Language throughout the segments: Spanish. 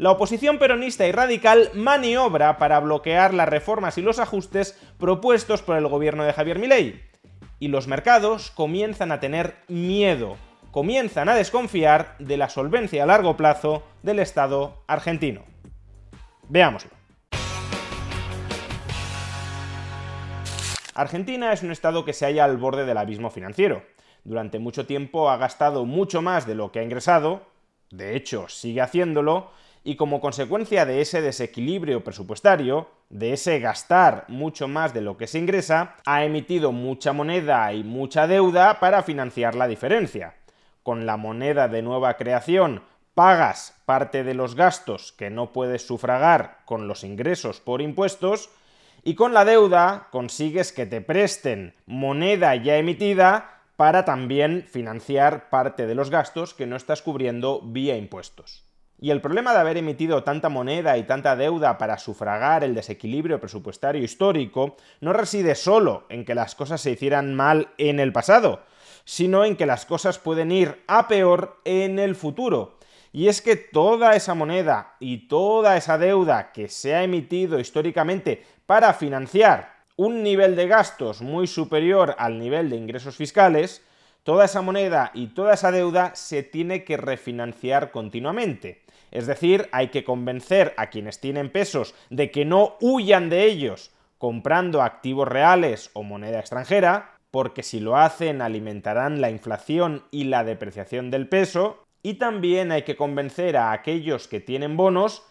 La oposición peronista y radical maniobra para bloquear las reformas y los ajustes propuestos por el gobierno de Javier Milei. Y los mercados comienzan a tener miedo comienzan a desconfiar de la solvencia a largo plazo del Estado argentino. Veámoslo. Argentina es un Estado que se halla al borde del abismo financiero. Durante mucho tiempo ha gastado mucho más de lo que ha ingresado, de hecho sigue haciéndolo, y como consecuencia de ese desequilibrio presupuestario, de ese gastar mucho más de lo que se ingresa, ha emitido mucha moneda y mucha deuda para financiar la diferencia con la moneda de nueva creación pagas parte de los gastos que no puedes sufragar con los ingresos por impuestos y con la deuda consigues que te presten moneda ya emitida para también financiar parte de los gastos que no estás cubriendo vía impuestos. Y el problema de haber emitido tanta moneda y tanta deuda para sufragar el desequilibrio presupuestario histórico no reside solo en que las cosas se hicieran mal en el pasado, sino en que las cosas pueden ir a peor en el futuro. Y es que toda esa moneda y toda esa deuda que se ha emitido históricamente para financiar un nivel de gastos muy superior al nivel de ingresos fiscales, toda esa moneda y toda esa deuda se tiene que refinanciar continuamente. Es decir, hay que convencer a quienes tienen pesos de que no huyan de ellos comprando activos reales o moneda extranjera, porque si lo hacen alimentarán la inflación y la depreciación del peso, y también hay que convencer a aquellos que tienen bonos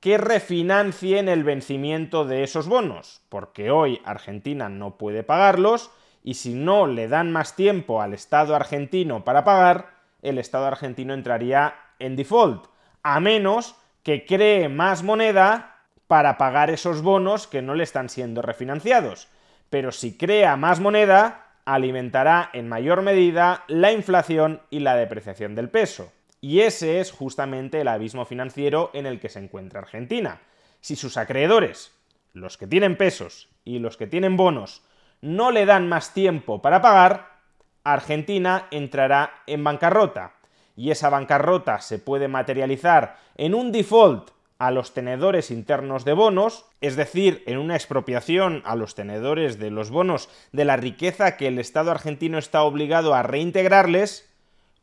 que refinancien el vencimiento de esos bonos, porque hoy Argentina no puede pagarlos, y si no le dan más tiempo al Estado argentino para pagar, el Estado argentino entraría en default, a menos que cree más moneda para pagar esos bonos que no le están siendo refinanciados. Pero si crea más moneda, alimentará en mayor medida la inflación y la depreciación del peso. Y ese es justamente el abismo financiero en el que se encuentra Argentina. Si sus acreedores, los que tienen pesos y los que tienen bonos, no le dan más tiempo para pagar, Argentina entrará en bancarrota. Y esa bancarrota se puede materializar en un default a los tenedores internos de bonos, es decir, en una expropiación a los tenedores de los bonos de la riqueza que el Estado argentino está obligado a reintegrarles,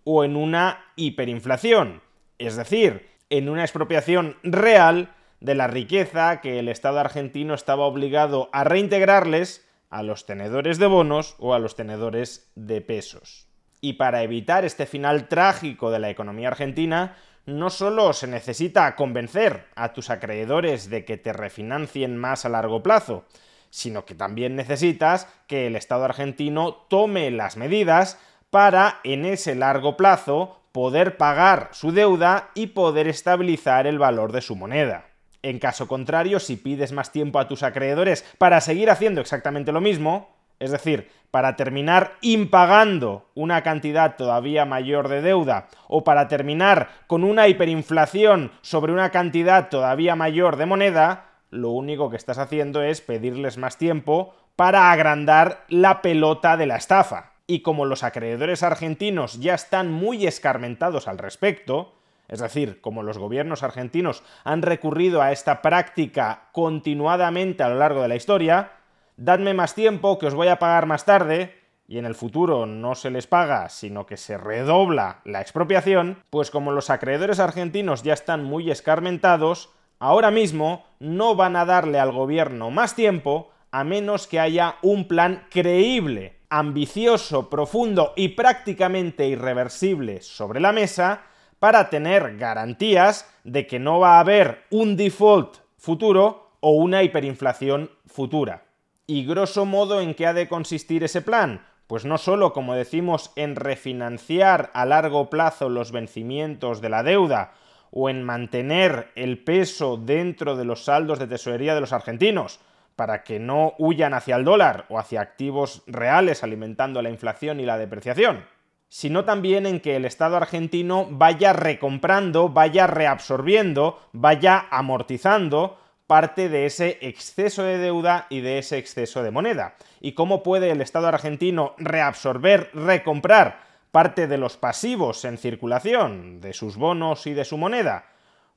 o en una hiperinflación, es decir, en una expropiación real de la riqueza que el Estado argentino estaba obligado a reintegrarles a los tenedores de bonos o a los tenedores de pesos. Y para evitar este final trágico de la economía argentina, no solo se necesita convencer a tus acreedores de que te refinancien más a largo plazo, sino que también necesitas que el Estado argentino tome las medidas para, en ese largo plazo, poder pagar su deuda y poder estabilizar el valor de su moneda. En caso contrario, si pides más tiempo a tus acreedores para seguir haciendo exactamente lo mismo, es decir, para terminar impagando una cantidad todavía mayor de deuda o para terminar con una hiperinflación sobre una cantidad todavía mayor de moneda, lo único que estás haciendo es pedirles más tiempo para agrandar la pelota de la estafa. Y como los acreedores argentinos ya están muy escarmentados al respecto, es decir, como los gobiernos argentinos han recurrido a esta práctica continuadamente a lo largo de la historia, dadme más tiempo que os voy a pagar más tarde, y en el futuro no se les paga, sino que se redobla la expropiación, pues como los acreedores argentinos ya están muy escarmentados, ahora mismo no van a darle al gobierno más tiempo a menos que haya un plan creíble, ambicioso, profundo y prácticamente irreversible sobre la mesa para tener garantías de que no va a haber un default futuro o una hiperinflación futura. ¿Y grosso modo en qué ha de consistir ese plan? Pues no solo, como decimos, en refinanciar a largo plazo los vencimientos de la deuda o en mantener el peso dentro de los saldos de tesorería de los argentinos, para que no huyan hacia el dólar o hacia activos reales alimentando la inflación y la depreciación, sino también en que el Estado argentino vaya recomprando, vaya reabsorbiendo, vaya amortizando parte de ese exceso de deuda y de ese exceso de moneda. ¿Y cómo puede el Estado argentino reabsorber, recomprar parte de los pasivos en circulación, de sus bonos y de su moneda?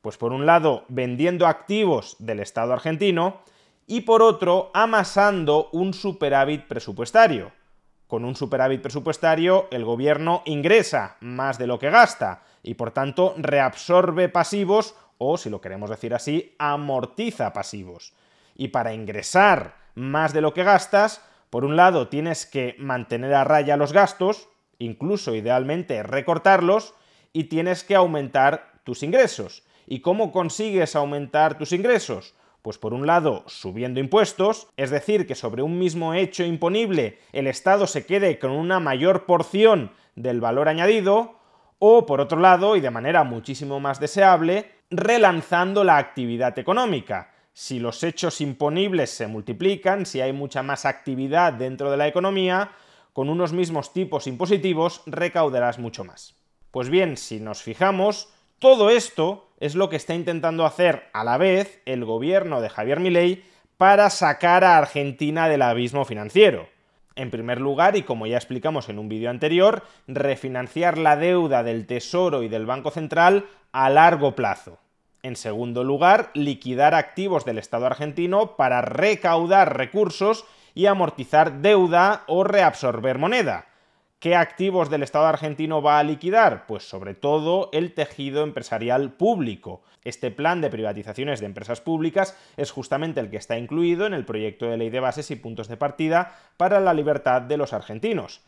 Pues por un lado, vendiendo activos del Estado argentino y por otro, amasando un superávit presupuestario. Con un superávit presupuestario, el gobierno ingresa más de lo que gasta y por tanto reabsorbe pasivos o, si lo queremos decir así, amortiza pasivos. Y para ingresar más de lo que gastas, por un lado tienes que mantener a raya los gastos, incluso idealmente recortarlos, y tienes que aumentar tus ingresos. ¿Y cómo consigues aumentar tus ingresos? Pues por un lado, subiendo impuestos, es decir, que sobre un mismo hecho imponible el Estado se quede con una mayor porción del valor añadido, o por otro lado, y de manera muchísimo más deseable, relanzando la actividad económica. Si los hechos imponibles se multiplican, si hay mucha más actividad dentro de la economía, con unos mismos tipos impositivos recaudarás mucho más. Pues bien, si nos fijamos, todo esto es lo que está intentando hacer a la vez el gobierno de Javier Milei para sacar a Argentina del abismo financiero. En primer lugar, y como ya explicamos en un vídeo anterior, refinanciar la deuda del Tesoro y del Banco Central a largo plazo. En segundo lugar, liquidar activos del Estado argentino para recaudar recursos y amortizar deuda o reabsorber moneda. ¿Qué activos del Estado argentino va a liquidar? Pues sobre todo el tejido empresarial público. Este plan de privatizaciones de empresas públicas es justamente el que está incluido en el proyecto de ley de bases y puntos de partida para la libertad de los argentinos.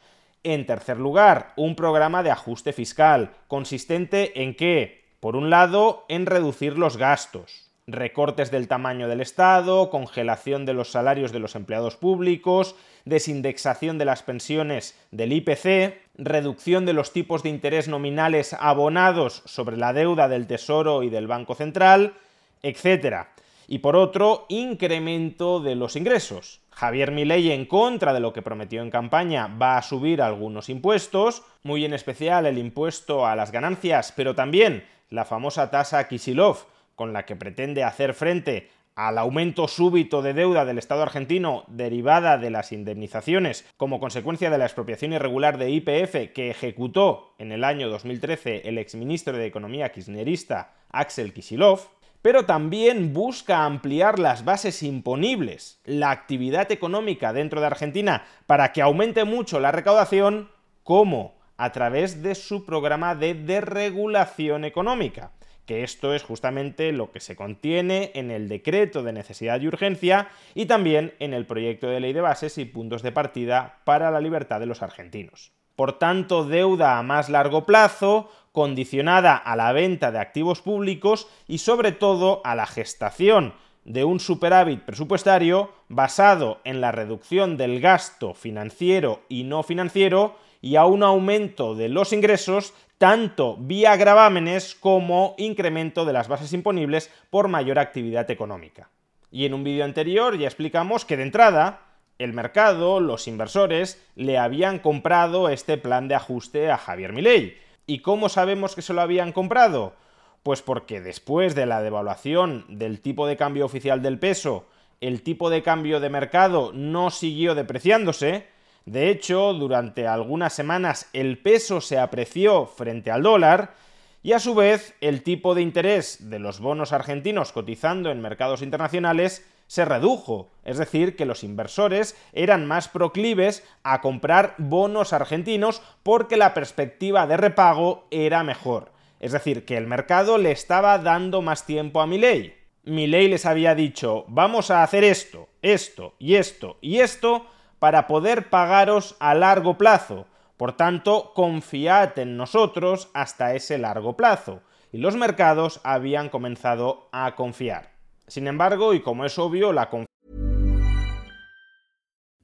En tercer lugar, un programa de ajuste fiscal, consistente en que, por un lado, en reducir los gastos, recortes del tamaño del Estado, congelación de los salarios de los empleados públicos, desindexación de las pensiones del IPC, reducción de los tipos de interés nominales abonados sobre la deuda del Tesoro y del Banco Central, etc. Y por otro, incremento de los ingresos. Javier Milei, en contra de lo que prometió en campaña, va a subir algunos impuestos, muy en especial el impuesto a las ganancias, pero también la famosa tasa Kisilov, con la que pretende hacer frente al aumento súbito de deuda del Estado argentino derivada de las indemnizaciones como consecuencia de la expropiación irregular de IPF que ejecutó en el año 2013 el exministro de Economía kirchnerista Axel Kisilov, pero también busca ampliar las bases imponibles, la actividad económica dentro de Argentina para que aumente mucho la recaudación, como a través de su programa de desregulación económica que esto es justamente lo que se contiene en el decreto de necesidad y urgencia y también en el proyecto de ley de bases y puntos de partida para la libertad de los argentinos. Por tanto, deuda a más largo plazo, condicionada a la venta de activos públicos y sobre todo a la gestación de un superávit presupuestario basado en la reducción del gasto financiero y no financiero y a un aumento de los ingresos tanto vía gravámenes como incremento de las bases imponibles por mayor actividad económica. Y en un vídeo anterior ya explicamos que de entrada el mercado, los inversores, le habían comprado este plan de ajuste a Javier Milei. ¿Y cómo sabemos que se lo habían comprado? Pues porque después de la devaluación del tipo de cambio oficial del peso, el tipo de cambio de mercado no siguió depreciándose, de hecho, durante algunas semanas el peso se apreció frente al dólar y a su vez el tipo de interés de los bonos argentinos cotizando en mercados internacionales se redujo, es decir, que los inversores eran más proclives a comprar bonos argentinos porque la perspectiva de repago era mejor. Es decir, que el mercado le estaba dando más tiempo a Milei. Milei les había dicho, vamos a hacer esto, esto y esto y esto para poder pagaros a largo plazo. Por tanto, confiad en nosotros hasta ese largo plazo. Y los mercados habían comenzado a confiar. Sin embargo, y como es obvio, la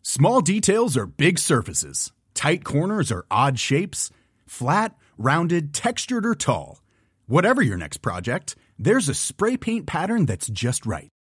Small details are big surfaces. Tight corners or odd shapes? Flat, rounded, textured, or tall? Whatever your next project, there's a spray paint pattern that's just right.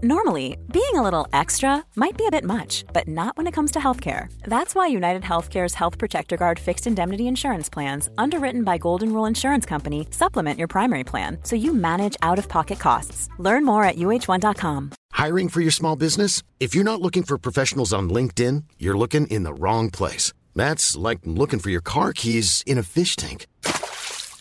Normally, being a little extra might be a bit much, but not when it comes to healthcare. That's why United Healthcare's Health Protector Guard fixed indemnity insurance plans, underwritten by Golden Rule Insurance Company, supplement your primary plan so you manage out of pocket costs. Learn more at uh1.com. Hiring for your small business? If you're not looking for professionals on LinkedIn, you're looking in the wrong place. That's like looking for your car keys in a fish tank.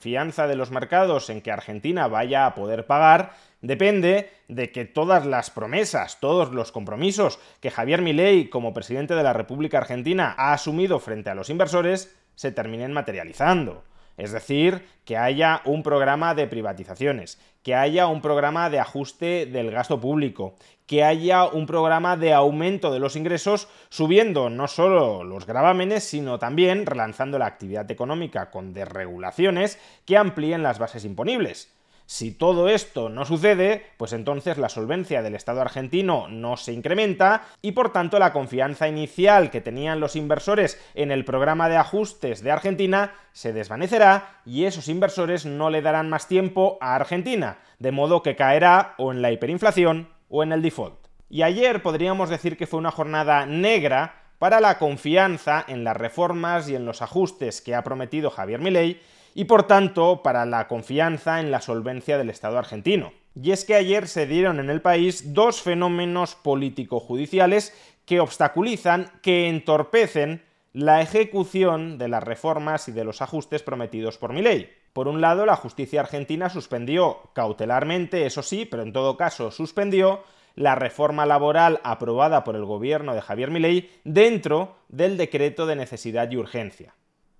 Fianza de los mercados en que Argentina vaya a poder pagar depende de que todas las promesas, todos los compromisos que Javier Milei como presidente de la República Argentina ha asumido frente a los inversores se terminen materializando. Es decir, que haya un programa de privatizaciones, que haya un programa de ajuste del gasto público, que haya un programa de aumento de los ingresos, subiendo no solo los gravámenes, sino también relanzando la actividad económica con desregulaciones que amplíen las bases imponibles. Si todo esto no sucede, pues entonces la solvencia del Estado argentino no se incrementa y por tanto la confianza inicial que tenían los inversores en el programa de ajustes de Argentina se desvanecerá y esos inversores no le darán más tiempo a Argentina, de modo que caerá o en la hiperinflación o en el default. Y ayer podríamos decir que fue una jornada negra para la confianza en las reformas y en los ajustes que ha prometido Javier Milei y por tanto para la confianza en la solvencia del Estado argentino. Y es que ayer se dieron en el país dos fenómenos político-judiciales que obstaculizan, que entorpecen la ejecución de las reformas y de los ajustes prometidos por mi ley. Por un lado, la justicia argentina suspendió cautelarmente, eso sí, pero en todo caso suspendió la reforma laboral aprobada por el gobierno de Javier Milei dentro del decreto de necesidad y urgencia.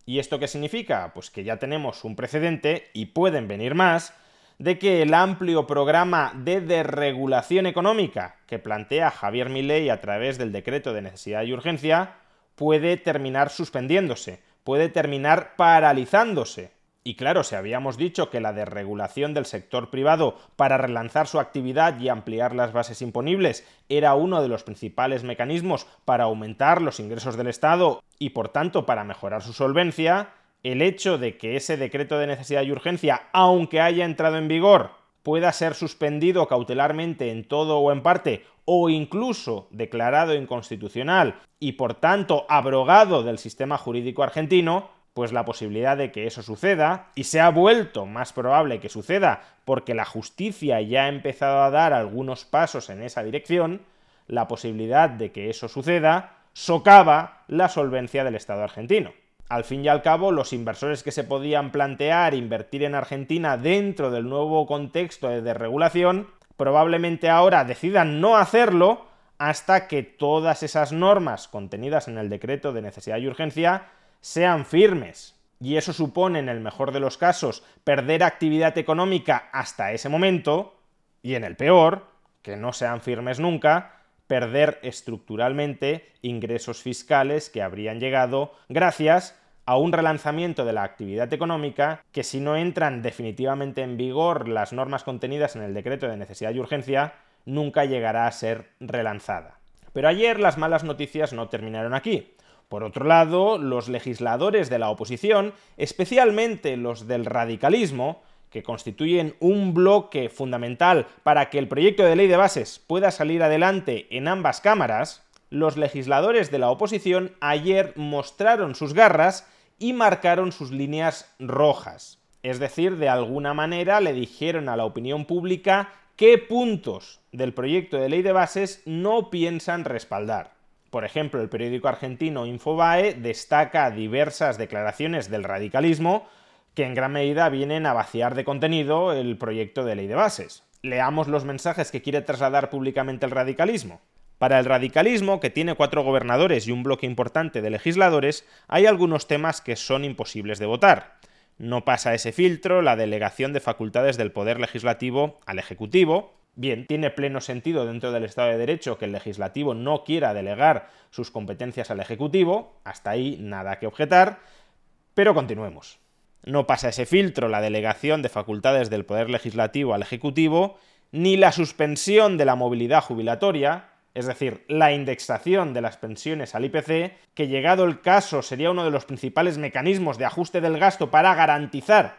¿Y esto qué significa? Pues que ya tenemos un precedente, y pueden venir más, de que el amplio programa de desregulación económica que plantea Javier Milei a través del decreto de necesidad y urgencia puede terminar suspendiéndose, puede terminar paralizándose. Y claro, si habíamos dicho que la desregulación del sector privado para relanzar su actividad y ampliar las bases imponibles era uno de los principales mecanismos para aumentar los ingresos del Estado y por tanto para mejorar su solvencia, el hecho de que ese decreto de necesidad y urgencia, aunque haya entrado en vigor, pueda ser suspendido cautelarmente en todo o en parte, o incluso declarado inconstitucional y por tanto abrogado del sistema jurídico argentino, pues la posibilidad de que eso suceda, y se ha vuelto más probable que suceda porque la justicia ya ha empezado a dar algunos pasos en esa dirección, la posibilidad de que eso suceda socava la solvencia del Estado argentino. Al fin y al cabo, los inversores que se podían plantear invertir en Argentina dentro del nuevo contexto de desregulación, probablemente ahora decidan no hacerlo hasta que todas esas normas contenidas en el decreto de necesidad y urgencia sean firmes. Y eso supone, en el mejor de los casos, perder actividad económica hasta ese momento, y en el peor, que no sean firmes nunca, perder estructuralmente ingresos fiscales que habrían llegado gracias a un relanzamiento de la actividad económica que si no entran definitivamente en vigor las normas contenidas en el decreto de necesidad y urgencia, nunca llegará a ser relanzada. Pero ayer las malas noticias no terminaron aquí. Por otro lado, los legisladores de la oposición, especialmente los del radicalismo, que constituyen un bloque fundamental para que el proyecto de ley de bases pueda salir adelante en ambas cámaras, los legisladores de la oposición ayer mostraron sus garras y marcaron sus líneas rojas. Es decir, de alguna manera le dijeron a la opinión pública qué puntos del proyecto de ley de bases no piensan respaldar. Por ejemplo, el periódico argentino Infobae destaca diversas declaraciones del radicalismo que en gran medida vienen a vaciar de contenido el proyecto de ley de bases. Leamos los mensajes que quiere trasladar públicamente el radicalismo. Para el radicalismo, que tiene cuatro gobernadores y un bloque importante de legisladores, hay algunos temas que son imposibles de votar. No pasa ese filtro la delegación de facultades del Poder Legislativo al Ejecutivo. Bien, tiene pleno sentido dentro del Estado de Derecho que el Legislativo no quiera delegar sus competencias al Ejecutivo, hasta ahí nada que objetar, pero continuemos. No pasa ese filtro la delegación de facultades del Poder Legislativo al Ejecutivo, ni la suspensión de la movilidad jubilatoria, es decir, la indexación de las pensiones al IPC, que llegado el caso sería uno de los principales mecanismos de ajuste del gasto para garantizar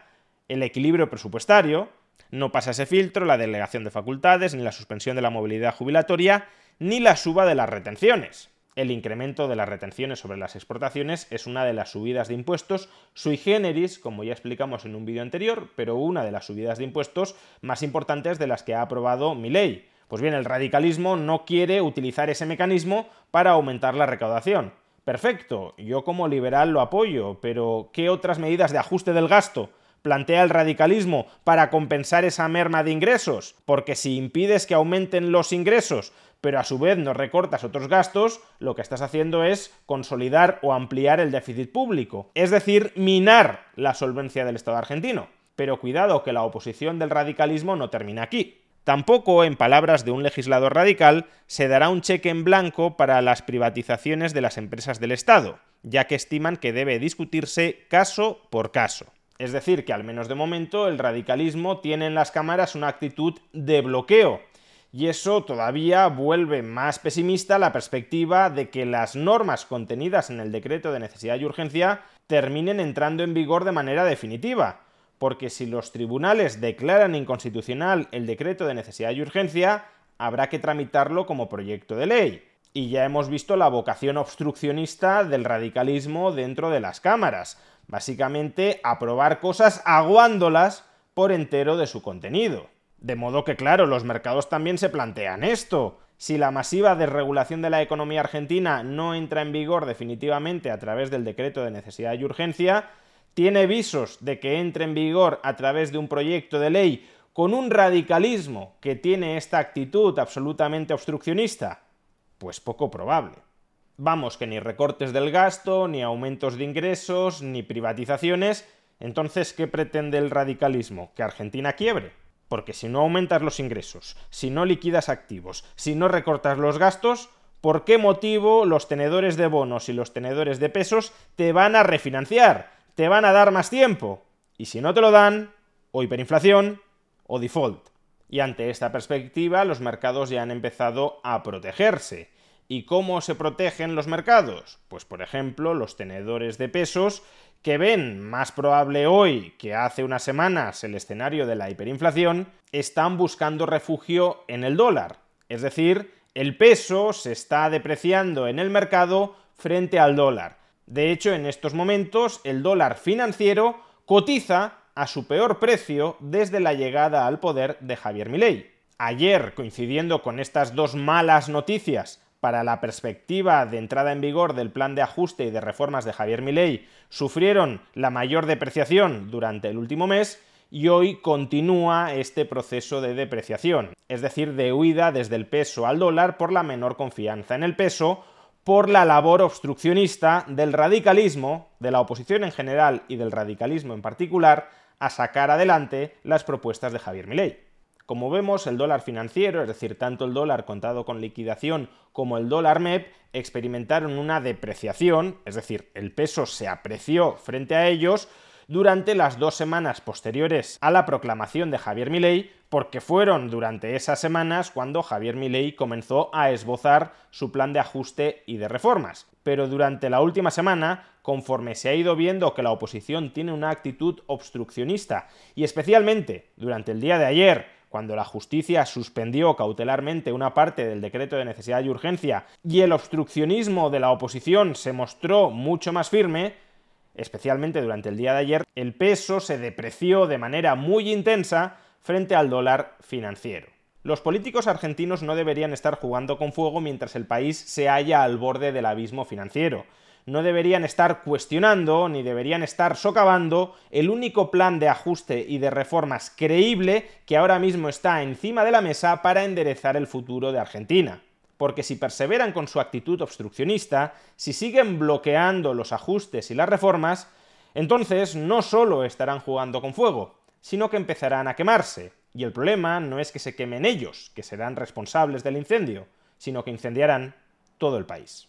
el equilibrio presupuestario, no pasa ese filtro la delegación de facultades, ni la suspensión de la movilidad jubilatoria, ni la suba de las retenciones. El incremento de las retenciones sobre las exportaciones es una de las subidas de impuestos sui generis, como ya explicamos en un vídeo anterior, pero una de las subidas de impuestos más importantes de las que ha aprobado mi ley pues bien, el radicalismo no quiere utilizar ese mecanismo para aumentar la recaudación. Perfecto, yo como liberal lo apoyo, pero ¿qué otras medidas de ajuste del gasto plantea el radicalismo para compensar esa merma de ingresos? Porque si impides que aumenten los ingresos, pero a su vez no recortas otros gastos, lo que estás haciendo es consolidar o ampliar el déficit público, es decir, minar la solvencia del Estado argentino. Pero cuidado que la oposición del radicalismo no termina aquí. Tampoco, en palabras de un legislador radical, se dará un cheque en blanco para las privatizaciones de las empresas del Estado, ya que estiman que debe discutirse caso por caso. Es decir, que al menos de momento el radicalismo tiene en las cámaras una actitud de bloqueo, y eso todavía vuelve más pesimista la perspectiva de que las normas contenidas en el decreto de necesidad y urgencia terminen entrando en vigor de manera definitiva, porque si los tribunales declaran inconstitucional el decreto de necesidad y urgencia, habrá que tramitarlo como proyecto de ley. Y ya hemos visto la vocación obstruccionista del radicalismo dentro de las cámaras. Básicamente, aprobar cosas aguándolas por entero de su contenido. De modo que, claro, los mercados también se plantean esto. Si la masiva desregulación de la economía argentina no entra en vigor definitivamente a través del decreto de necesidad y urgencia, tiene visos de que entre en vigor a través de un proyecto de ley con un radicalismo que tiene esta actitud absolutamente obstruccionista? Pues poco probable. Vamos, que ni recortes del gasto, ni aumentos de ingresos, ni privatizaciones. Entonces, ¿qué pretende el radicalismo? ¿Que Argentina quiebre? Porque si no aumentas los ingresos, si no liquidas activos, si no recortas los gastos, ¿por qué motivo los tenedores de bonos y los tenedores de pesos te van a refinanciar? te van a dar más tiempo. Y si no te lo dan, o hiperinflación o default. Y ante esta perspectiva, los mercados ya han empezado a protegerse. ¿Y cómo se protegen los mercados? Pues por ejemplo, los tenedores de pesos que ven más probable hoy que hace unas semanas el escenario de la hiperinflación, están buscando refugio en el dólar. Es decir, el peso se está depreciando en el mercado frente al dólar. De hecho, en estos momentos el dólar financiero cotiza a su peor precio desde la llegada al poder de Javier Milei. Ayer, coincidiendo con estas dos malas noticias para la perspectiva de entrada en vigor del plan de ajuste y de reformas de Javier Milei, sufrieron la mayor depreciación durante el último mes y hoy continúa este proceso de depreciación, es decir, de huida desde el peso al dólar por la menor confianza en el peso por la labor obstruccionista del radicalismo, de la oposición en general y del radicalismo en particular, a sacar adelante las propuestas de Javier Milei. Como vemos, el dólar financiero, es decir, tanto el dólar contado con liquidación como el dólar MEP, experimentaron una depreciación, es decir, el peso se apreció frente a ellos, durante las dos semanas posteriores a la proclamación de Javier Milei, porque fueron durante esas semanas cuando Javier Milei comenzó a esbozar su plan de ajuste y de reformas. Pero durante la última semana, conforme se ha ido viendo que la oposición tiene una actitud obstruccionista, y especialmente durante el día de ayer, cuando la justicia suspendió cautelarmente una parte del decreto de necesidad y urgencia y el obstruccionismo de la oposición se mostró mucho más firme, especialmente durante el día de ayer, el peso se depreció de manera muy intensa frente al dólar financiero. Los políticos argentinos no deberían estar jugando con fuego mientras el país se halla al borde del abismo financiero. no deberían estar cuestionando ni deberían estar socavando el único plan de ajuste y de reformas creíble que ahora mismo está encima de la mesa para enderezar el futuro de Argentina. Porque si perseveran con su actitud obstruccionista, si siguen bloqueando los ajustes y las reformas, entonces no solo estarán jugando con fuego, sino que empezarán a quemarse. Y el problema no es que se quemen ellos, que serán responsables del incendio, sino que incendiarán todo el país.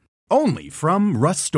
only from Rust